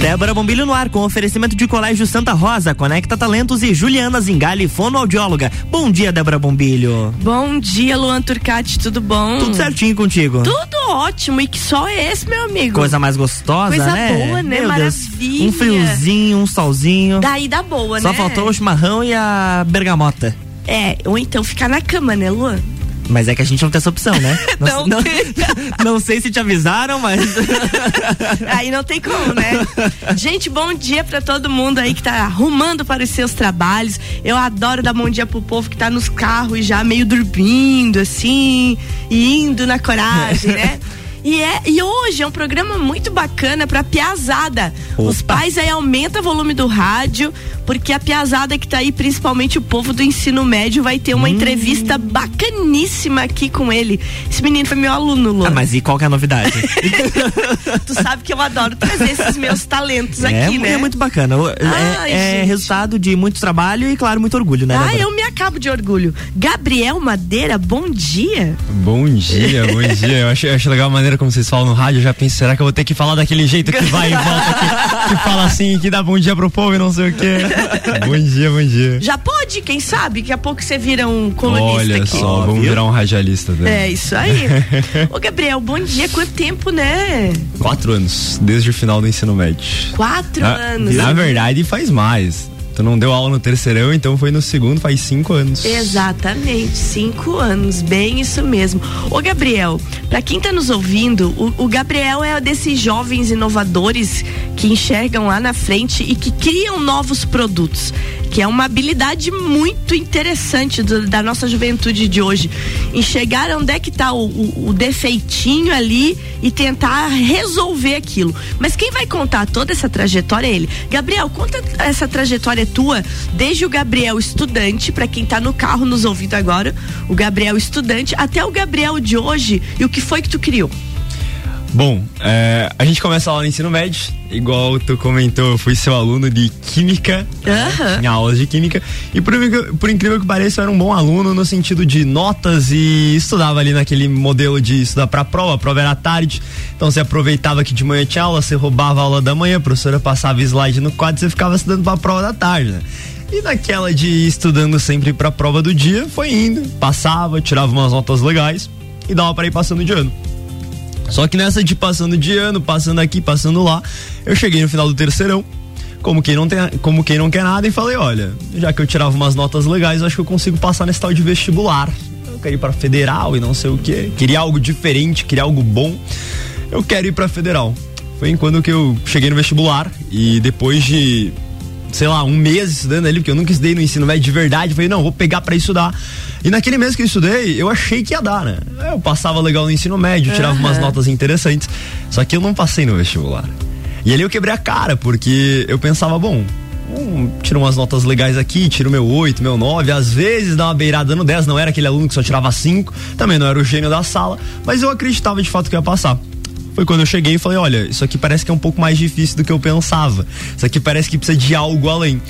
Débora Bombilho no ar com oferecimento de Colégio Santa Rosa, Conecta Talentos e Juliana Zingali, fonoaudióloga. Bom dia, Débora Bombilho. Bom dia, Luan Turcati, tudo bom? Tudo certinho contigo? Tudo ótimo e que só é esse, meu amigo. Coisa mais gostosa, Coisa né? boa, né? Meu Maravilha. Deus. Um friozinho, um solzinho. Daí dá boa, Só né? faltou o chimarrão e a bergamota. É, ou então ficar na cama, né, Luan? Mas é que a gente não tem essa opção, né? Não não, tem. não sei se te avisaram, mas. Aí não tem como, né? Gente, bom dia pra todo mundo aí que tá arrumando para os seus trabalhos. Eu adoro dar bom dia pro povo que tá nos carros já meio dormindo, assim, e indo na coragem, né? E, é, e hoje é um programa muito bacana pra piazada. Os Opa. pais aí aumenta o volume do rádio, porque a piazada que tá aí, principalmente o povo do ensino médio, vai ter uma Hum. entrevista bacaníssima aqui com ele. Esse menino foi meu aluno, Lu. Ah, mas e qual que é a novidade? Tu sabe que eu adoro trazer esses meus talentos é, aqui, né? é muito bacana. O- Ai, é é resultado de muito trabalho e, claro, muito orgulho, né? Ah, Débora? eu me acabo de orgulho. Gabriel Madeira, bom dia. Bom dia, bom dia. Eu acho, eu acho legal a maneira como vocês falam no rádio. Eu já penso, será que eu vou ter que falar daquele jeito que vai e volta, que, que fala assim, que dá bom dia pro povo e não sei o quê. Bom dia, bom dia. Já pode, quem sabe? Daqui a pouco você vira um colunista Olha aqui. só, vamos virar um radialista. Né? É, isso aí. Ô, Gabriel, bom dia. Quanto tempo, né? Quatro anos, desde o final do ensino médio. Quatro Ah, anos. Na verdade, faz mais. Tu não deu aula no terceirão, então foi no segundo, faz cinco anos. Exatamente, cinco anos, bem isso mesmo. Ô Gabriel, pra quem tá nos ouvindo, o, o Gabriel é desses jovens inovadores que enxergam lá na frente e que criam novos produtos, que é uma habilidade muito interessante do- da nossa juventude de hoje. Enxergar onde é que tá o, o- o defeitinho ali e tentar resolver aquilo. Mas quem vai contar toda essa trajetória é ele. Gabriel, conta essa trajetória tua, desde o Gabriel estudante, pra quem tá no carro nos ouvindo agora, o Gabriel estudante, até o Gabriel de hoje e o que foi que tu criou. Bom, é, a gente começa lá no ensino médio, igual tu comentou, eu fui seu aluno de química, Aham. tinha aulas de química, e por, incrível- por incrível que pareça, eu era um bom aluno no sentido de notas e estudava ali naquele modelo de estudar pra prova, a prova era tarde, então você aproveitava que de manhã tinha aula, você roubava a aula da manhã, a professora passava slide no quadro e você ficava estudando pra prova da tarde, né? E naquela de ir estudando sempre pra prova do dia, foi indo, passava, tirava umas notas legais e dava pra ir passando de ano. Só que nessa de passando de ano, passando aqui, passando lá, eu cheguei no final do terceirão, como quem não, tem, como quem não quer nada, e falei, olha, já que eu tirava umas notas legais, acho que eu consigo passar nesse tal de vestibular. Eu quero ir pra federal e não sei o que. Queria algo diferente, queria algo bom. Eu quero ir pra federal. Foi quando que eu cheguei no vestibular e depois de sei lá, um mês estudando ali, porque eu nunca estudei no ensino médio de verdade. Falei, não, vou pegar pra estudar. E naquele mês que eu estudei, eu achei que ia dar, né? Eu passava legal no ensino médio, tirava umas notas interessantes. Só que eu não passei no vestibular. E ali eu quebrei a cara, porque eu pensava, bom, hum, tiro umas notas legais aqui, tiro meu 8, meu 9, às vezes dá uma beirada no 10, não era aquele aluno que só tirava 5, também não era o gênio da sala, mas eu acreditava de fato que ia passar foi quando eu cheguei e falei, olha, isso aqui parece que é um pouco mais difícil do que eu pensava. Isso aqui parece que precisa de algo além.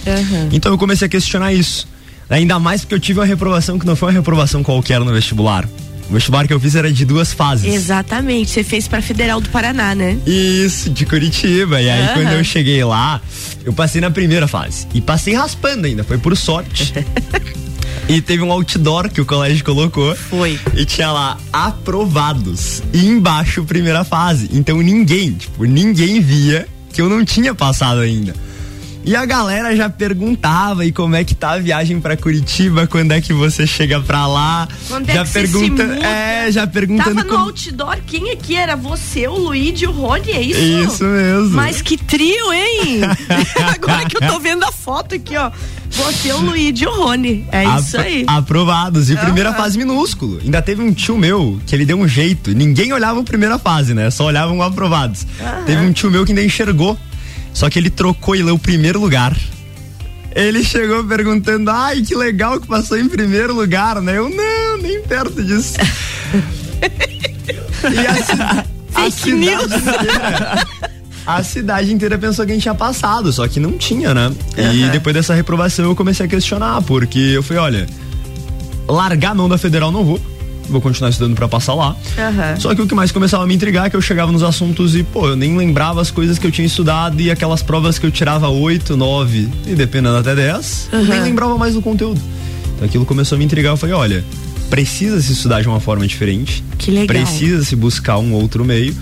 Então eu comecei a questionar isso. Ainda mais porque eu tive uma reprovação que não foi uma reprovação qualquer no vestibular. O vestibular que eu fiz era de duas fases. Exatamente, você fez pra Federal do Paraná, né? Isso, de Curitiba. E aí, Aham. quando eu cheguei lá, eu passei na primeira fase. E passei raspando ainda, foi por sorte. e teve um outdoor que o colégio colocou. Foi. E tinha lá aprovados. E embaixo, primeira fase. Então ninguém, tipo, ninguém via que eu não tinha passado ainda. E a galera já perguntava e como é que tá a viagem pra Curitiba, quando é que você chega pra lá? Quando é já que você pergunta, se muda? é, já perguntando Tava no como- outdoor, quem aqui era? Você, o Luigi o Rony, é isso? Isso mesmo. Mas que trio, hein? Agora que eu tô vendo a foto aqui, ó. Você, o Luigi e o Rony. É isso aí. Aprovados. E primeira Aham. fase minúsculo. Ainda teve um tio meu que ele deu um jeito. Ninguém olhava a primeira fase, né? Só olhavam aprovados. Teve um tio meu que ainda enxergou. Só que ele trocou e leu o primeiro lugar. Ele chegou perguntando: ai, que legal que passou em primeiro lugar, né? Eu, não, nem perto disso. e a, ci- a Fake cidade news. inteira. A cidade inteira pensou que a gente tinha passado, só que não tinha, né? E depois dessa reprovação eu comecei a questionar, porque eu falei, olha, largar a mão da federal não vou. vou continuar estudando para passar lá. Aham. Só que o que mais começava a me intrigar é que eu chegava nos assuntos e, pô, eu nem lembrava as coisas que eu tinha estudado e aquelas provas que eu tirava 8, 9 e dependendo até 10, eu nem lembrava mais do conteúdo. Então aquilo começou a me intrigar. Eu falei, olha, precisa se estudar de uma forma diferente. Que legal. Precisa se buscar um outro meio.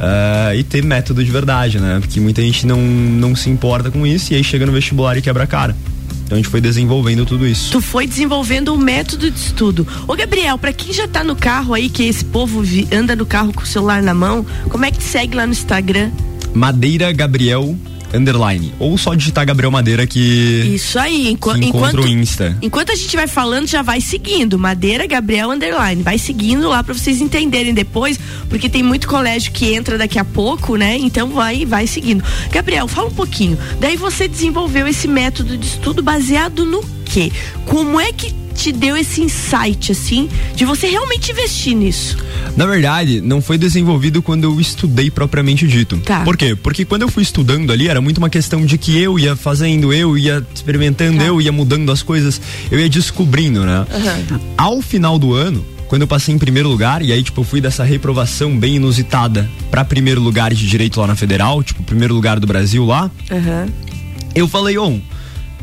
Ah, e ter método de verdade, né? Porque muita gente não, não se importa com isso e aí chega no vestibular e quebra a cara. Então a gente foi desenvolvendo tudo isso. Tu foi desenvolvendo um método de estudo. Ô Gabriel, pra quem já tá no carro aí, que esse povo anda no carro com o celular na mão, como é que te segue lá no Instagram? Madeira Gabriel underline. Ou só digitar Gabriel Madeira que, Isso aí, enqu- encontra enquanto o Insta. Enquanto a gente vai falando, já vai seguindo. Madeira Gabriel Underline. Vai seguindo lá pra vocês entenderem depois, porque tem muito colégio que entra daqui a pouco, né? Então vai, vai seguindo. Gabriel, fala um pouquinho. Daí você desenvolveu esse método de estudo baseado no quê? Como é que te deu esse insight, assim, de você realmente investir nisso? Na verdade, não foi desenvolvido quando eu estudei propriamente dito. Tá. Por quê? Porque quando eu fui estudando ali, era muito uma questão de que eu ia fazendo, eu ia experimentando, Tá. eu ia mudando as coisas, eu ia descobrindo, né? Ao final do ano, quando eu passei em primeiro lugar, e aí, tipo, eu fui dessa reprovação bem inusitada pra primeiro lugar de direito lá na Federal, tipo, primeiro lugar do Brasil lá, Aham. eu falei, ô,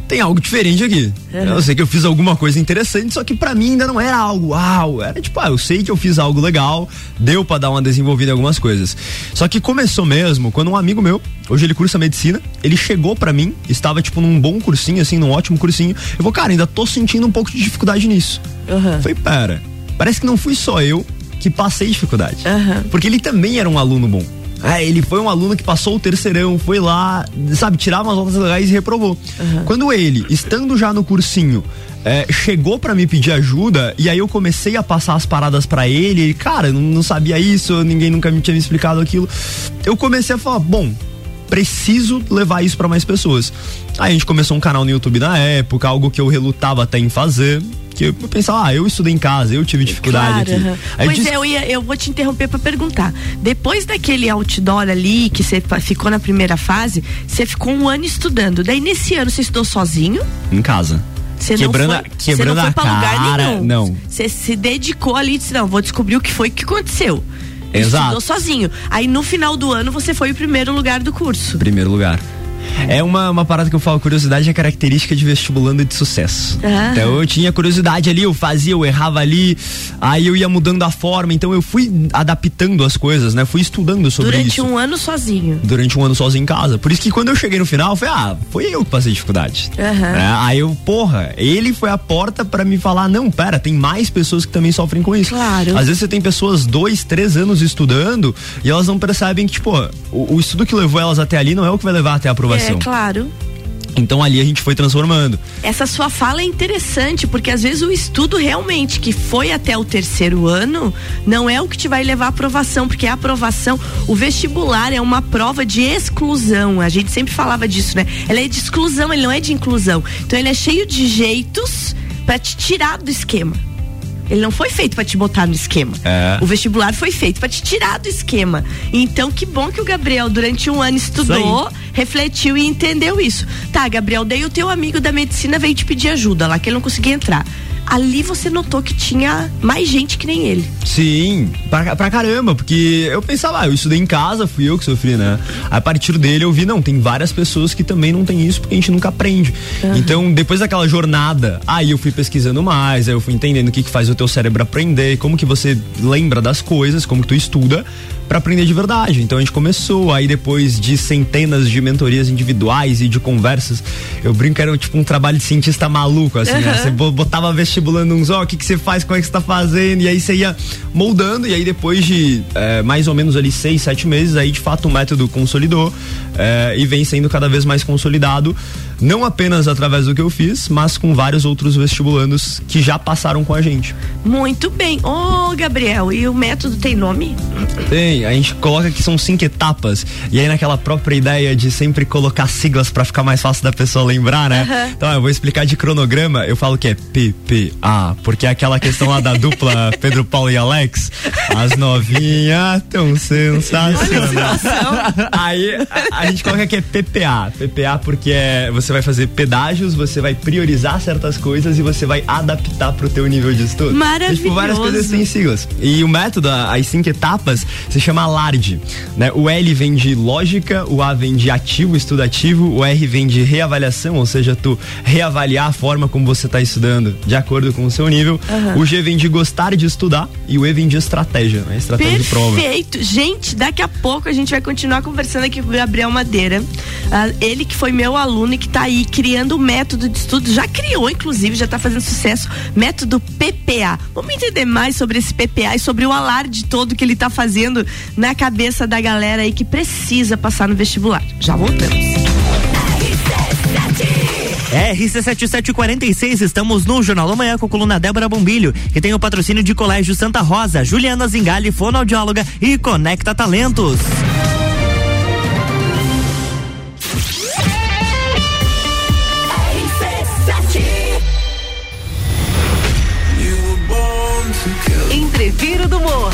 tem algo diferente aqui. Uhum. Eu sei que eu fiz alguma coisa interessante, só que pra mim ainda não era algo uau. Era tipo, ah, eu sei que eu fiz algo legal, deu pra dar uma desenvolvida em algumas coisas. Só que começou mesmo quando um amigo meu, hoje ele cursa medicina, ele chegou pra mim, estava tipo num bom cursinho, assim, num ótimo cursinho. Eu vou, cara, ainda tô sentindo um pouco de dificuldade nisso. Eu falei, pera, parece que não fui só eu que passei dificuldade. Aham. Porque ele também era um aluno bom. É, ele foi um aluno que passou o terceirão, foi lá, sabe, tirava umas notas legais e reprovou. Quando ele, estando já no cursinho, é, chegou pra me pedir ajuda e aí eu comecei a passar as paradas pra ele, ele, cara, não, não sabia isso, ninguém nunca me tinha me explicado aquilo. Eu comecei a falar, bom, preciso levar isso pra mais pessoas. Aí a gente começou um canal no YouTube na época, algo que eu relutava até em fazer. Que eu pensava, ah, eu estudei em casa, eu tive dificuldade Claro, aqui. Aí eu Pois disse- é, eu, ia, eu vou te interromper pra perguntar. Depois daquele outdoor ali, que você ficou na primeira fase, você ficou um ano estudando. Daí nesse ano você estudou sozinho? Em casa. Você Quebrando não foi, quebrando você não foi a pra lugar cara, nenhum. não. Você se dedicou ali e disse, não, vou descobrir o que foi que aconteceu. Exato. Estudou sozinho. Aí no final do ano você foi o primeiro lugar do curso. Primeiro lugar. É uma, uma parada que eu falo, curiosidade é característica de vestibulando de sucesso. Ah. Então eu tinha curiosidade ali, eu fazia, eu errava ali, aí eu ia mudando a forma, então eu fui adaptando as coisas, né? Fui estudando sobre Durante isso. um ano sozinho. Durante um ano sozinho em casa. Por isso que quando eu cheguei no final, foi, ah, foi eu que passei dificuldade. Aham. É, aí eu, porra, ele foi a porta pra me falar, não, pera, tem mais pessoas que também sofrem com isso. Claro. Às vezes você tem pessoas dois, três anos estudando e elas não percebem que, tipo, o, o estudo que levou elas até ali não é o que vai levar até a aprovação. É, claro. Então ali a gente foi transformando. Essa sua fala é interessante, porque às vezes o estudo realmente que foi até o terceiro ano não é o que te vai levar à aprovação, porque a aprovação, o vestibular é uma prova de exclusão. A gente sempre falava disso, né? Ela é de exclusão, ele não é de inclusão. Então ele é cheio de jeitos pra te tirar do esquema. Ele não foi feito pra te botar no esquema. É. O vestibular foi feito pra te tirar do esquema. Então, que bom que o Gabriel, durante um ano, estudou, refletiu e entendeu isso. Tá, Gabriel, daí o teu amigo da medicina veio te pedir ajuda lá, que ele não conseguia entrar. Ali você notou que tinha mais gente que nem ele. Sim, pra, pra caramba, porque eu pensava, ah, eu estudei em casa, fui eu que sofri, né? A partir dele eu vi, não, tem várias pessoas que também não tem isso porque a gente nunca aprende. Então, depois daquela jornada, aí eu fui pesquisando mais, aí eu fui entendendo o que, que faz o teu cérebro aprender, como que você lembra das coisas, como que tu estuda pra aprender de verdade. Então a gente começou, aí depois de centenas de mentorias individuais e de conversas, eu brinco que era tipo um trabalho de cientista maluco, assim, né? Você bo- botava vestibulando uns, ó, o que que você faz, como é que você tá fazendo, e aí você ia moldando, e aí depois de eh, mais ou menos ali seis, sete meses, aí de fato o método consolidou eh, e vem sendo cada vez mais consolidado, não apenas através do que eu fiz, mas com vários outros vestibulandos que já passaram com a gente. Muito bem. Ô, Gabriel, e o método tem nome? Tem, a gente coloca que são cinco etapas. E aí, naquela própria ideia de sempre colocar siglas pra ficar mais fácil da pessoa lembrar, né? Aham. Então, eu vou explicar de cronograma, eu falo que é PP, de Ah, porque é aquela questão lá da dupla Pedro Paulo e Alex, as novinhas tão sensacionais. Aí a, a, gente coloca que é PPA. PPA porque é, você vai fazer pedágios, você vai priorizar certas coisas e você vai adaptar pro teu nível de estudo. Maravilhoso. tipo, várias coisas têm siglas. E o método, as cinco etapas, se chama LARD. Né? O L vem de lógica, o A vem de ativo, estudo ativo, o R vem de reavaliação, ou seja, tu reavaliar a forma como você está estudando de acordo com o seu nível. Uhum. O G vem de gostar de estudar e o E vem de estratégia, né? estratégia Perfeito. de prova. Perfeito. Gente, daqui a pouco a gente vai continuar conversando aqui com o Gabriel Madeira. Uh, ele que foi meu aluno e que está aí criando o método de estudo, já criou, inclusive, já está fazendo sucesso, método PPA. Vamos entender mais sobre esse PPA e sobre o alarde todo que ele está fazendo na cabeça da galera aí que precisa passar no vestibular. Já voltamos. RC7746, estamos no Jornal da Manhã com a coluna Débora Bombilho, que tem o patrocínio de Colégio Santa Rosa, Juliana Zingali, fonoaudióloga e Conecta Talentos.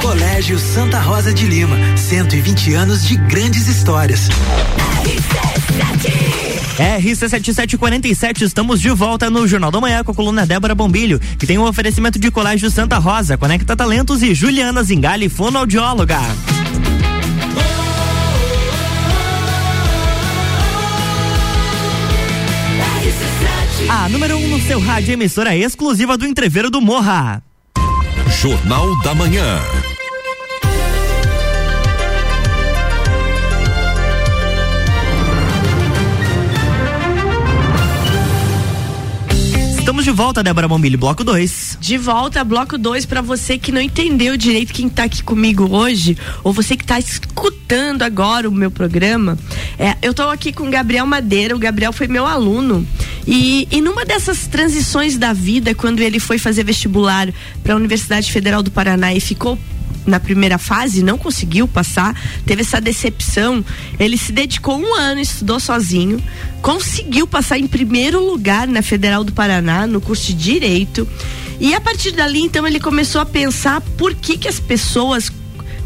Colégio Santa Rosa de Lima, 120 anos de grandes histórias. RC7747, estamos de volta no Jornal da Manhã com a coluna Débora Bombilho, que tem um oferecimento de Colégio Santa Rosa, Conecta Talentos e Juliana Zingali, fonoaudióloga. A número 1 um no seu rádio, emissora exclusiva do Entreveiro do Morra. Jornal da Manhã. De volta, Débora Bombilho, bloco 2. De volta, bloco 2, para você que não entendeu direito quem tá aqui comigo hoje, ou você que tá escutando agora o meu programa. É, eu tô aqui com o Gabriel Madeira, o Gabriel foi meu aluno. E, e numa dessas transições da vida, quando ele foi fazer vestibular para a Universidade Federal do Paraná e ficou na primeira fase, não conseguiu passar, teve essa decepção. Ele se dedicou um ano, estudou sozinho, conseguiu passar em primeiro lugar na Federal do Paraná, no curso de Direito. E a partir dali, então, ele começou a pensar por que, que as pessoas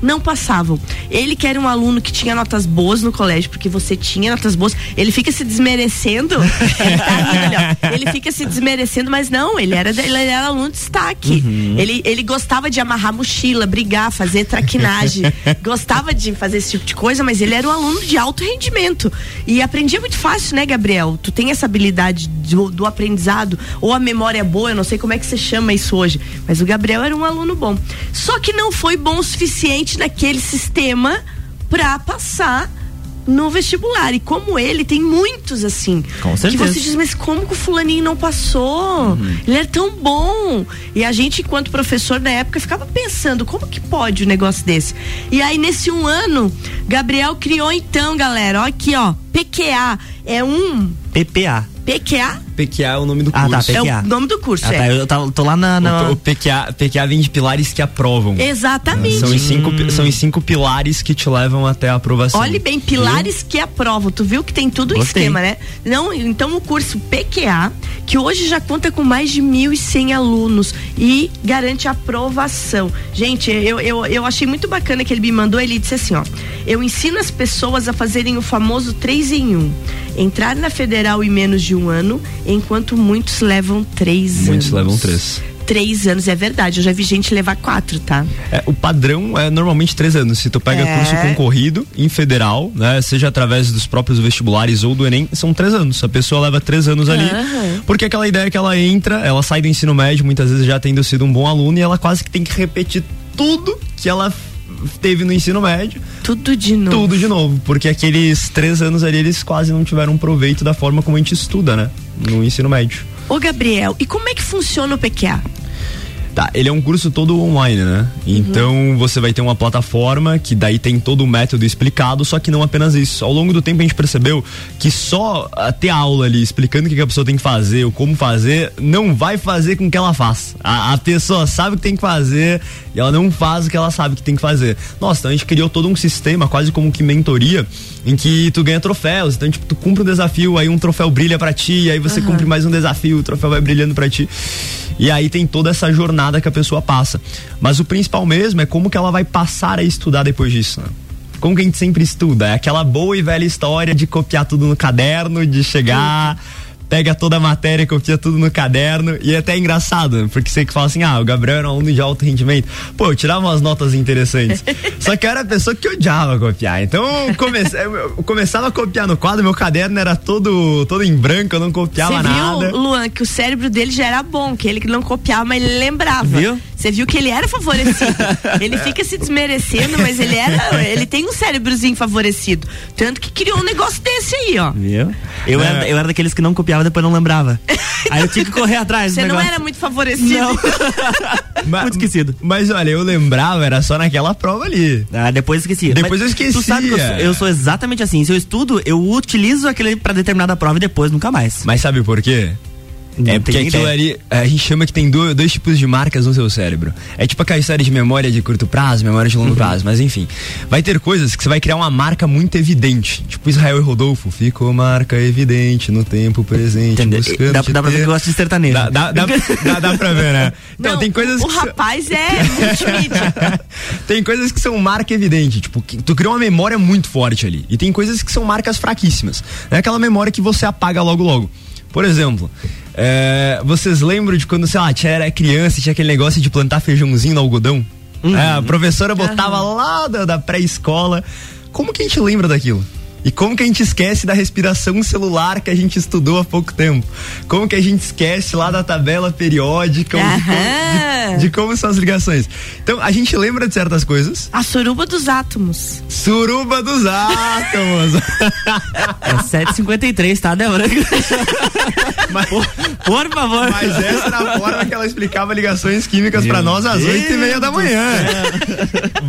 não passavam. Ele que era um aluno que tinha notas boas no colégio, porque você tinha notas boas, ele fica se desmerecendo. ele, tá ele fica se desmerecendo, mas não, ele era, ele era aluno de destaque. Uhum. Ele, ele gostava de amarrar mochila, brigar, fazer traquinagem. gostava de fazer esse tipo de coisa, mas ele era um aluno de alto rendimento. E aprendia muito fácil, né, Gabriel? Tu tem essa habilidade do, do aprendizado, ou a memória boa, eu não sei como é que você chama isso hoje. Mas o Gabriel era um aluno bom. Só que não foi bom o suficiente naquele sistema para passar no vestibular. E como ele, tem muitos assim. Com certeza. Que você diz, mas como que o fulaninho não passou? Uhum. Ele era tão bom. E a gente, enquanto professor na época, ficava pensando, como que pode um negócio desse? E aí, nesse um ano, Gabriel criou então, galera, ó aqui, ó, PQA. É um. PPA. PQA? PQA é o nome do Ah, tá, curso. PQA. É o nome do curso, Ah, é. tá, eu tá- tô lá na. na- O, o PQA, PQA vem de pilares que aprovam. Exatamente. São os, cinco, são os cinco pilares que te levam até a aprovação. Olhe bem, pilares que aprovam. Tu viu que tem tudo o Gostei. esquema, né? Não, então o curso PQA, que hoje já conta com mais de 1.100 alunos e garante aprovação. Gente, eu, eu, eu achei muito bacana que ele me mandou. Ele disse assim: ó, eu ensino as pessoas a fazerem o famoso 3 em 1. Entrar na federal em menos de um ano, enquanto muitos levam três anos. Muitos levam três. Três anos, é verdade. Eu já vi gente levar quatro, tá? É, o padrão é normalmente três anos. Se tu pega É. curso concorrido em federal, né, seja através dos próprios vestibulares ou do Enem, são três anos. A pessoa leva três anos ali, Aham. porque aquela ideia que ela entra, ela sai do ensino médio, muitas vezes já tendo sido um bom aluno, e ela quase que tem que repetir tudo que ela teve no ensino médio, Tudo de novo. tudo de novo. Porque aqueles três anos ali, eles quase não tiveram proveito da forma como a gente estuda, né? No ensino médio. Ô, Gabriel, e como é que funciona o PQA? Tá, ele é um curso todo online, né? Então você vai ter uma plataforma que daí tem todo o método explicado, só que não apenas isso. Ao longo do tempo a gente percebeu que só ah, ter aula ali explicando o que, a pessoa tem que fazer, ou como fazer, não vai fazer com que ela faça. A, a pessoa sabe o que tem que fazer e ela não faz o que ela sabe que tem que fazer. Nossa, então a gente criou todo um sistema, quase como que mentoria, em que tu ganha troféus. Então, tipo, tu cumpre um desafio, aí um troféu brilha pra ti, aí você cumpre mais um desafio, o troféu vai brilhando pra ti. E aí tem toda essa jornada que a pessoa passa. Mas o principal mesmo é como que ela vai passar a estudar depois disso, né? Como que a gente sempre estuda? É aquela boa e velha história de copiar tudo no caderno, de chegar, pega toda a matéria, copia tudo no caderno. E é até engraçado, porque você que fala assim, ah, o Gabriel era um aluno de alto rendimento. Pô, eu tirava umas notas interessantes. Só que eu era a pessoa que odiava copiar. Então eu, comece- eu começava a copiar no quadro, meu caderno era todo, todo em branco, eu não copiava Você nada. viu, Luan, que o cérebro dele já era bom, que ele não copiava, mas ele lembrava. Viu? Você viu que ele era favorecido. ele fica se desmerecendo, mas ele era, ele tem um cérebrozinho favorecido. Tanto que criou um negócio desse aí, ó. Viu? Eu, É. era, eu era daqueles que não copiava e depois não lembrava. Aí eu tinha que correr atrás Você não era muito favorecido. Não. Ma- Muito esquecido. Mas olha, eu lembrava, era só naquela prova ali. Ah, depois esqueci. Depois Mas eu esquecia. Tu sabe que eu sou, eu sou exatamente assim. Se eu estudo, eu utilizo aquele pra determinada prova e depois nunca mais. Mas sabe por quê? Não é porque aquilo ali, a gente chama que tem do- dois tipos de marcas no seu cérebro. É tipo aquela história de memória de curto prazo, memória de longo Uhum. prazo, mas enfim. Vai ter coisas que você vai criar uma marca muito evidente. Tipo Israel e Rodolfo, ficou marca evidente no tempo presente. Buscando Dá, dá pra ver que eu gosto de sertanejo. Dá, dá, dá, dá- dá pra ver, né? Então, Não, tem coisas o que são- rapaz é multimídia. tem coisas que são marca evidente, tipo, tu criou uma memória muito forte ali. E tem coisas que são marcas fraquíssimas. É aquela memória que você apaga logo logo. Por exemplo, é, vocês lembram de quando, sei lá, tinha, era criança e tinha aquele negócio de plantar feijãozinho no algodão? É, a professora botava lá da, da pré-escola. Como que a gente lembra daquilo? E como que a gente esquece da respiração celular que a gente estudou há pouco tempo? Como que a gente esquece lá da tabela periódica? de de, de como são as ligações. Então, a gente lembra de certas coisas. A suruba dos átomos. Suruba dos átomos. É 7h53, tá, Débora? mas, por, por favor. mas essa era a forma que ela explicava ligações químicas pra Meu nós às Deus oito e meia da manhã.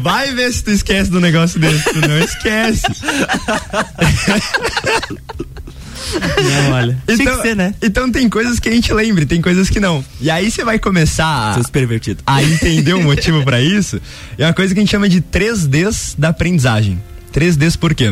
Vai ver se tu esquece do negócio desse. Tu não esquece. Não, olha. Tinha que ser, né? então tem coisas que a gente lembra, e tem coisas que não. E aí você vai começar Seus pervertidos. a entender o motivo pra isso, é uma coisa que a gente chama de 3Ds da aprendizagem. 3Ds por quê?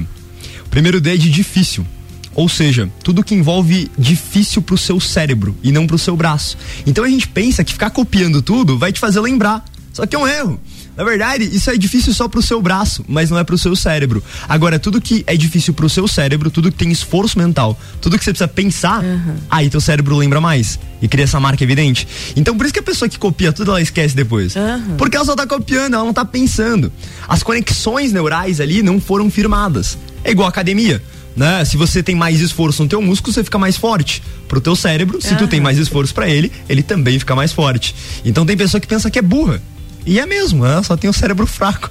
O primeiro D é de difícil. Ou seja, tudo que envolve difícil pro seu cérebro e não pro seu braço. Então a gente pensa que ficar copiando tudo vai te fazer lembrar. Só que é um erro. Na verdade, isso é difícil só pro seu braço, mas não é pro seu cérebro. Agora, tudo que é difícil pro seu cérebro, tudo que tem esforço mental, tudo que você precisa pensar, aí teu cérebro lembra mais e cria essa marca evidente. Então, por isso que a pessoa que copia tudo, ela esquece depois. Porque ela só tá copiando, ela não tá pensando. As conexões neurais ali não foram firmadas. É igual a academia. Né? Se você tem mais esforço no teu músculo, você fica mais forte. Pro teu cérebro, se tu tem mais esforço pra ele, ele também fica mais forte. Então tem pessoa que pensa que é burra. E é mesmo, ela só tem o cérebro fraco.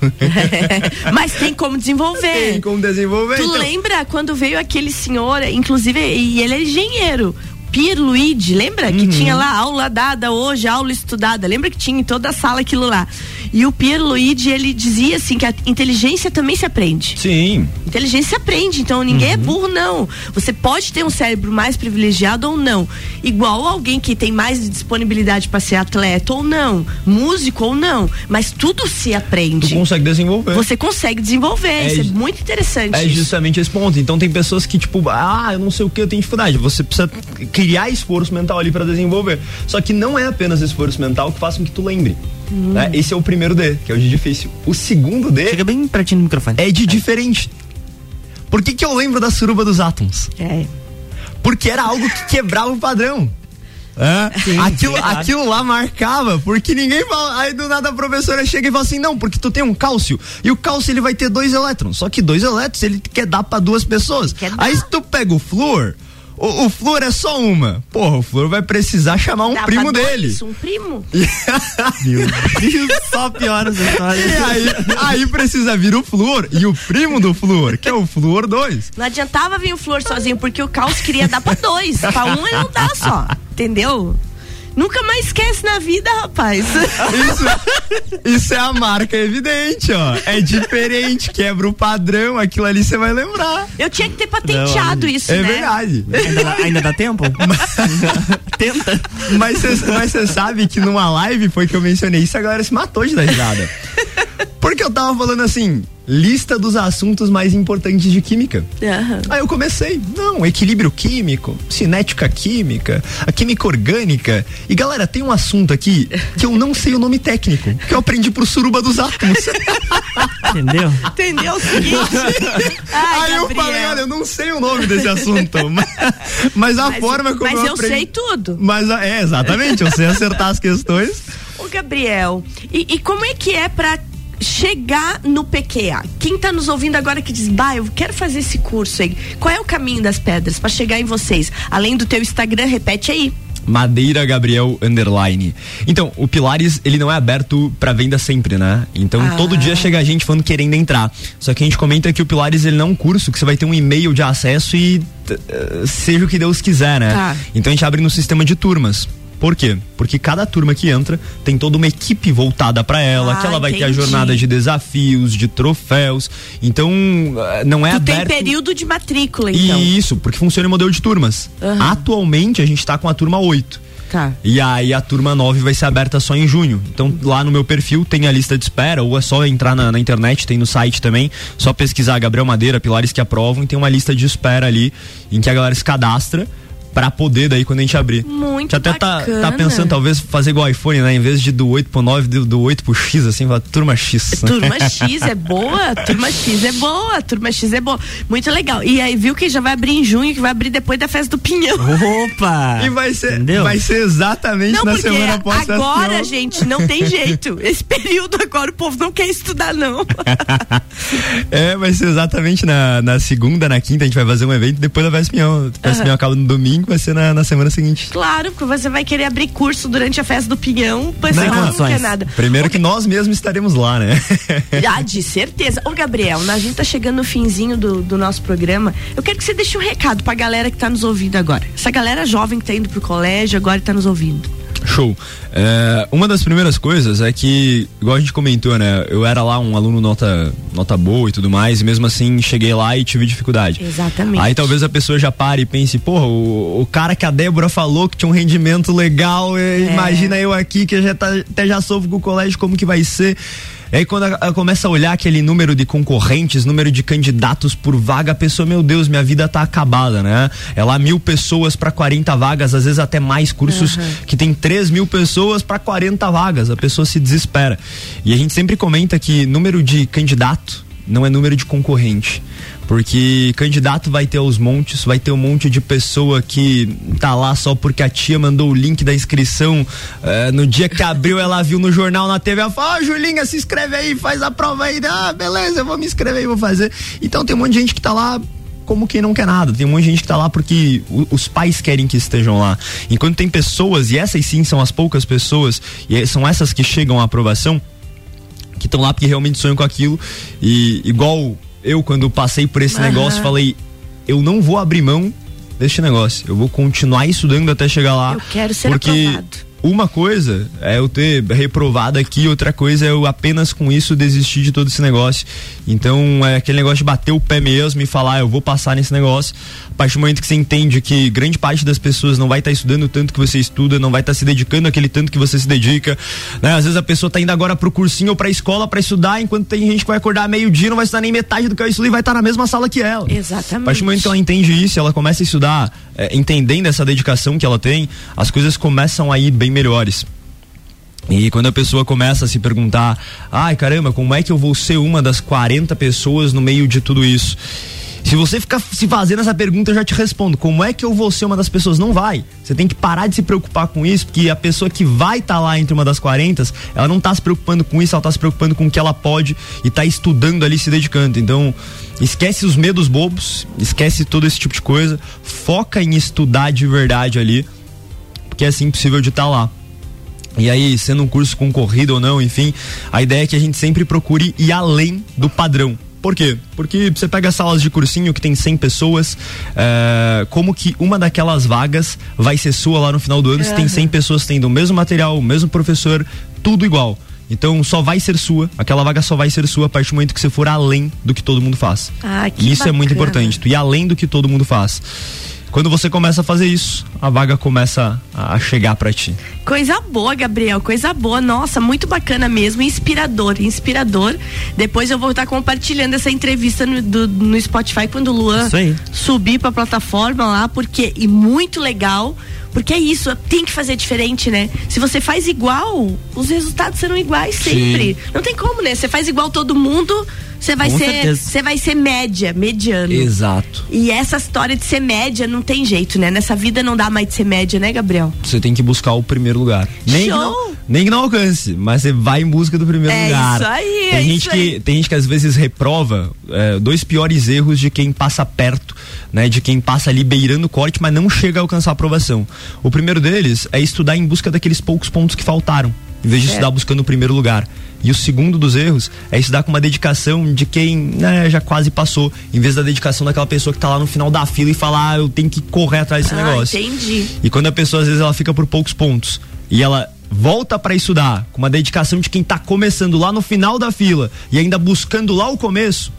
Mas tem como desenvolver. tem como desenvolver. Tu então. lembra quando veio aquele senhor, inclusive, e ele é engenheiro. Pierluigi, lembra? Que tinha lá aula dada hoje, aula estudada. Lembra que tinha em toda a sala aquilo lá. E o Pierre Luigi, ele dizia assim que a inteligência também se aprende. Sim. Inteligência se aprende, então ninguém é burro, não. Você pode ter um cérebro mais privilegiado ou não. Igual alguém que tem mais disponibilidade para ser atleta ou não, músico ou não. Mas tudo se Tu aprende. consegue desenvolver. Você consegue desenvolver, É isso é muito interessante. É isso. justamente esse ponto. Então tem pessoas que, tipo, ah, eu não sei o que, eu tenho dificuldade. Você precisa criar esforço mental ali pra desenvolver. Só que não é apenas esforço mental que faz com que tu lembre. Né? Esse é o primeiro D, que é o de difícil. O segundo D Chega bem pertinho do microfone. é de diferente. Por que, que eu lembro da suruba dos átomos? É. Porque era algo que quebrava o padrão. É, aquilo, sim, claro. aquilo lá marcava, porque ninguém fala. Aí do nada a professora chega e fala assim: não, porque tu tem um cálcio. E o cálcio ele vai ter dois elétrons. Só que dois elétrons ele quer dar pra duas pessoas. Quer dar. Aí se tu pega o flúor, o, o flúor é só uma. Porra, o flúor vai precisar chamar um Dá primo dele. dois, Um primo? Meu Deus, só piora essa história. E aí, aí precisa vir o flúor e o primo do flúor, que é o flúor 2. Não adiantava vir o Flor sozinho, porque o Caos queria dar pra dois. pra um ele não dá só. Entendeu? Nunca mais esquece na vida, rapaz. Isso, isso é a marca evidente, ó. É diferente, quebra o padrão, aquilo ali você vai lembrar. Eu tinha que ter patenteado isso, é né? verdade. Ainda, dá- ainda dá tempo? Tenta. Mas você sabe que numa live foi que eu mencionei isso, a galera se matou de dar risada. Porque eu tava falando assim, lista dos assuntos mais importantes de química. Aham. Aí eu comecei, não, equilíbrio químico, cinética química, a química orgânica. E galera, tem um assunto aqui que eu não sei o nome técnico, que eu aprendi pro suruba dos átomos. Entendeu? Entendeu o seguinte? Ai, Aí eu Gabriel. falei, olha, eu não sei o nome desse assunto, mas, mas a Mas- forma como mas eu eu aprendi. sei tudo. Mas é, exatamente, eu sei acertar as questões. Ô, Gabriel, e, e como é que é pra chegar no PQA? Quem tá nos ouvindo agora que diz, bah, eu quero fazer esse curso aí. Qual é o caminho das pedras pra chegar em vocês? Além do teu Instagram, repete aí. Madeira Gabriel Underline. Então, o Pilares, ele não é aberto pra venda sempre, né? Então, Ah. todo dia chega gente falando querendo entrar. Só que a gente comenta que o Pilares, ele não é um curso que você vai ter um e-mail de acesso e eh, seja o que Deus quiser, né? Tá. Então, a gente abre no sistema de turmas. Por quê? Porque cada turma que entra tem toda uma equipe voltada pra ela, Ah, que ela vai ter a entendi. jornada de desafios, de troféus. Então, eh, não é tu tem aberto. período de matrícula, então. Isso, porque funciona em modelo de turmas. Aham. Atualmente a gente tá com a turma 8. Tá. E aí a turma 9 vai ser aberta só em junho. Então lá no meu perfil tem a lista de espera, ou é só entrar na, na internet, tem no site também, só pesquisar Gabriel Madeira, Pilares que aprovam, e tem uma lista de espera ali em que a galera se cadastra pra poder daí quando a gente abrir. Muito a gente até tá, tá pensando talvez fazer igual iPhone, né? Em vez de do 8 pro 9, do, do 8 pro X, assim, turma X. Turma X é boa, Turma X é boa, Turma X é boa. Muito legal. E aí, viu que já vai abrir em junho, que vai abrir depois da festa do Pinhão. Opa! E vai ser, Entendeu? vai ser exatamente Não, na semana após agora, gente, não tem jeito. Esse período agora o povo não quer estudar, não. É, vai ser exatamente na, na segunda, na quinta, a gente vai fazer um evento depois da Festa Pinhão. A Festa Aham. Pinhão acaba no domingo, vai ser na, na semana seguinte. Claro, porque você vai querer abrir curso durante a festa do Pinhão, pois não, não condições. quer nada. Primeiro que nós mesmos estaremos lá, né? Ah, de certeza. Ô, Gabriel, a gente tá chegando no finzinho do, do nosso programa. Eu quero que você deixe um recado pra galera que tá nos ouvindo agora. Essa galera jovem que tá indo pro colégio agora e tá nos ouvindo. Show. É, uma das primeiras coisas é que, igual a gente comentou, né? Eu era lá um aluno nota, nota boa e tudo mais, e mesmo assim cheguei lá e tive dificuldade. Exatamente. Aí talvez a pessoa já pare e pense, porra, o, o cara que a Débora falou que tinha um rendimento legal, É. imagina eu aqui que já tá, até já sofro com o colégio, como que vai ser? E aí quando ela começa a olhar aquele número de concorrentes, número de candidatos por vaga, a pessoa, meu Deus, minha vida tá acabada, né? É lá mil pessoas para 40 vagas, às vezes até mais cursos que tem 3 mil pessoas para 40 vagas, a pessoa se desespera. E a gente sempre comenta que número de candidato não é número de concorrente. Porque candidato vai ter aos montes, vai ter um monte de pessoa que tá lá só porque a tia mandou o link da inscrição. eh, no dia que abriu, ela viu no jornal, na TV, ela falou: Ó, Julinha, se inscreve aí, faz a prova aí. Ah, beleza, eu vou me inscrever e vou fazer. Então tem um monte de gente que tá lá como quem não quer nada. Tem um monte de gente que tá lá porque os pais querem que estejam lá. Enquanto tem pessoas, e essas sim são as poucas pessoas, e é- são essas que chegam à aprovação, que estão lá porque realmente sonham com aquilo. E igual eu, quando passei por esse Aham. negócio, falei: eu não vou abrir mão deste negócio. Eu vou continuar estudando até chegar lá. Eu quero ser porque aprovado. Uma coisa é eu ter reprovado aqui, outra coisa é eu apenas com isso desistir de todo esse negócio. Então é aquele negócio de bater o pé mesmo e falar, "Ah, eu vou passar nesse negócio. A partir do momento que você entende que grande parte das pessoas não vai estar estudando o tanto que você estuda, não vai estar se dedicando aquele tanto que você se dedica, né? Às vezes a pessoa tá indo agora pro cursinho ou pra escola pra estudar, enquanto tem gente que vai acordar meio-dia, não vai estudar nem metade do que eu estudei e vai estar na mesma sala que ela. A Exatamente. partir do momento que ela entende isso, ela começa a estudar, é, entendendo essa dedicação que ela tem, as coisas começam a ir bem melhores. E quando a pessoa começa a se perguntar, ai caramba, como é que eu vou ser uma das 40 pessoas no meio de tudo isso? Se você ficar se fazendo essa pergunta, eu já te respondo. Como é que eu vou ser uma das pessoas? Não vai. Você tem que parar de se preocupar com isso, porque a pessoa que vai estar lá entre uma das 40, ela não tá se preocupando com isso, ela tá se preocupando com o que ela pode e tá estudando ali, se dedicando. Então, esquece os medos bobos, esquece todo esse tipo de coisa, foca em estudar de verdade ali, porque é assim possível de estar lá. E aí, sendo um curso concorrido ou não, enfim, a ideia é que a gente sempre procure ir além do padrão. Por quê? Porque você pega salas de cursinho que tem 100 pessoas, é, como que uma daquelas vagas vai ser sua lá no final do ano se tem 100 pessoas tendo o mesmo material, o mesmo professor, tudo igual. Então só vai ser sua, aquela vaga só vai ser sua a partir do momento que você for além do que todo mundo faz. Ah, que E isso é muito bacana. importante, tu ir além do que todo mundo faz. Quando você começa a fazer isso, a vaga começa a a chegar pra ti. Coisa boa, Gabriel, coisa boa. Nossa, muito bacana mesmo, inspirador, inspirador. Depois eu vou estar compartilhando essa entrevista no, do- no Spotify quando o Luan subir pra plataforma lá, porque e muito legal. Porque é isso, tem que fazer diferente, né? Se você faz igual, os resultados serão iguais sempre. Não tem como, né? Você faz igual todo mundo, você vai Com ser, certeza. você vai ser média, mediano. Exato. E essa história de ser média não tem jeito, né? Nessa vida não dá mais de ser média, né, Gabriel? Você tem que buscar o primeiro lugar. Nem que, Show! não, nem que não alcance, mas você vai em busca do primeiro É lugar. isso aí, tem é gente isso que aí. Tem gente que às vezes reprova é, dois piores erros de quem passa perto, né? De quem passa ali beirando o corte, mas não chega a alcançar a aprovação. O primeiro deles é estudar em busca daqueles poucos pontos que faltaram, em vez de Certo. estudar buscando o primeiro lugar. E o segundo dos erros é estudar com uma dedicação de quem né, já quase passou, em vez da dedicação daquela pessoa que tá lá no final da fila e falar, ah, eu tenho que correr atrás desse Ah, negócio. entendi. E quando a pessoa às vezes ela fica por poucos pontos e ela volta pra estudar com uma dedicação de quem tá começando lá no final da fila e ainda buscando lá o começo,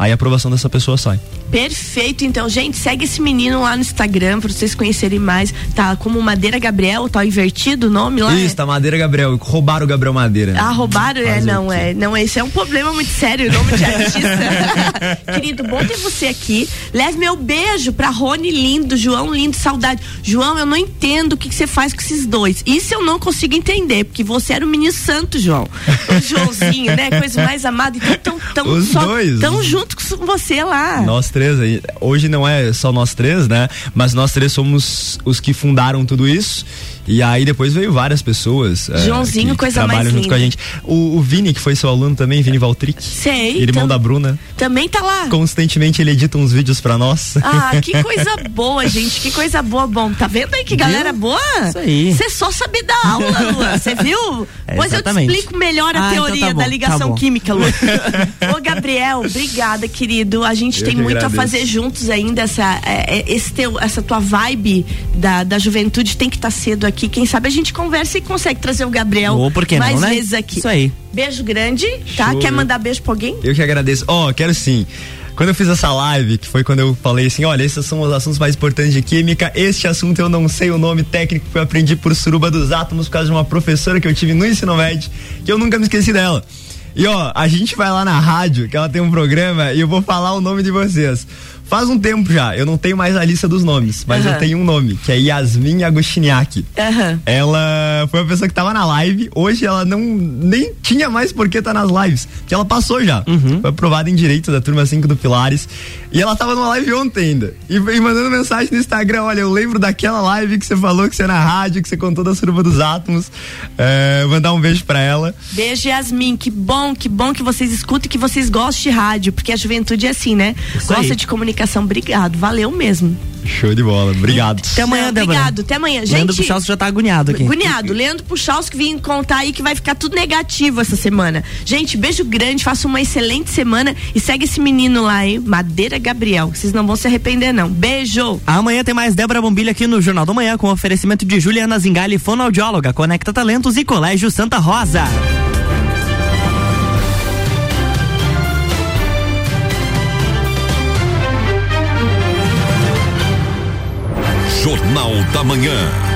aí a aprovação dessa pessoa sai. Perfeito, então, gente, segue esse menino lá no Instagram pra vocês conhecerem mais. Tá como Madeira Gabriel, tá invertido o nome lá? Isso, tá Madeira Gabriel, roubaram o Gabriel Madeira. Ah, roubaram? É, não, o é. Não, esse é um problema muito sério, o nome de artista. Querido, bom ter você aqui. Leve meu beijo pra Rony lindo, João lindo, saudade. João, eu não entendo o que que você faz com esses dois. Isso eu não consigo entender, porque você era um menino santo, João. O Joãozinho, né? Coisa mais amada. Então, tão, tão, Os só, dois. tão junto com você lá. Nós três. Hoje não é só nós três, né? Mas nós três somos os que fundaram tudo isso. E aí depois veio várias pessoas. é, Joãozinho, que- que coisa trabalham mais junto com a gente. O, o Vini, que foi seu aluno também, Vini Valtric. Sei. Irmão tam- da Bruna. Também tá lá. Constantemente ele edita uns vídeos pra nós. Ah, que coisa boa, gente. Que coisa boa. Bom, tá vendo aí que galera boa? Isso aí. Você só sabe dar aula, Luan. Você viu? É, pois eu te explico melhor a Ah, então teoria tá bom, da tá ligação bom. química, Luan. Ô, Gabriel, obrigada, querido. A gente Eu tem que muito agradeço. a fazer juntos ainda. Essa, é, é, esse teu, essa tua vibe da, da juventude tem que estar cedo aqui. Quem sabe a gente conversa e consegue trazer o Gabriel Ou por que mais não, né? vezes aqui. Isso aí. Beijo grande, tá? Show. Quer mandar beijo pra alguém? Eu que agradeço. Ó, quero sim. Quando eu fiz essa live, que foi quando eu falei assim, olha, esses são os assuntos mais importantes de química, este assunto eu não sei o nome técnico que eu aprendi por suruba dos átomos por causa de uma professora que eu tive no ensino médio, que eu nunca me esqueci dela. E ó, a gente vai lá na rádio, que ela tem um programa, e eu vou falar o nome de vocês. Faz um tempo já, eu não tenho mais a lista dos nomes, mas Aham. eu tenho um nome, que é Yasmin Agostiniak. Aham. Ela foi uma pessoa que tava na live. Hoje ela não nem tinha mais por que estar nas lives. Porque ela passou já. Foi aprovada em direito da turma 5 do Pilares. E ela tava numa live ontem ainda. E, e mandando mensagem no Instagram: olha, eu lembro daquela live que você falou que você é na rádio, que você contou da suruba dos átomos. É, mandar um beijo pra ela. Beijo, Yasmin. Que bom, que bom que vocês escutem e que vocês gostem de rádio, porque a juventude é assim, né? Isso Gosta aí. de comunicação comunicação. Obrigado, valeu mesmo. Show de bola. Obrigado. Até amanhã, Não, Débora. Obrigado, até amanhã. Gente, Leandro Puchalski já tá agoniado aqui. Agoniado. Leandro Puchalski vim contar aí que vai ficar tudo negativo essa semana. Gente, beijo grande, faça uma excelente semana e segue esse menino lá, hein? Madeira Gabriel. Vocês não vão se arrepender, não. Beijo! Amanhã tem mais Débora Bombilho aqui no Jornal da Manhã com oferecimento de Juliana Zingali, fonoaudióloga, Conecta Talentos e Colégio Santa Rosa. Jornal da Manhã.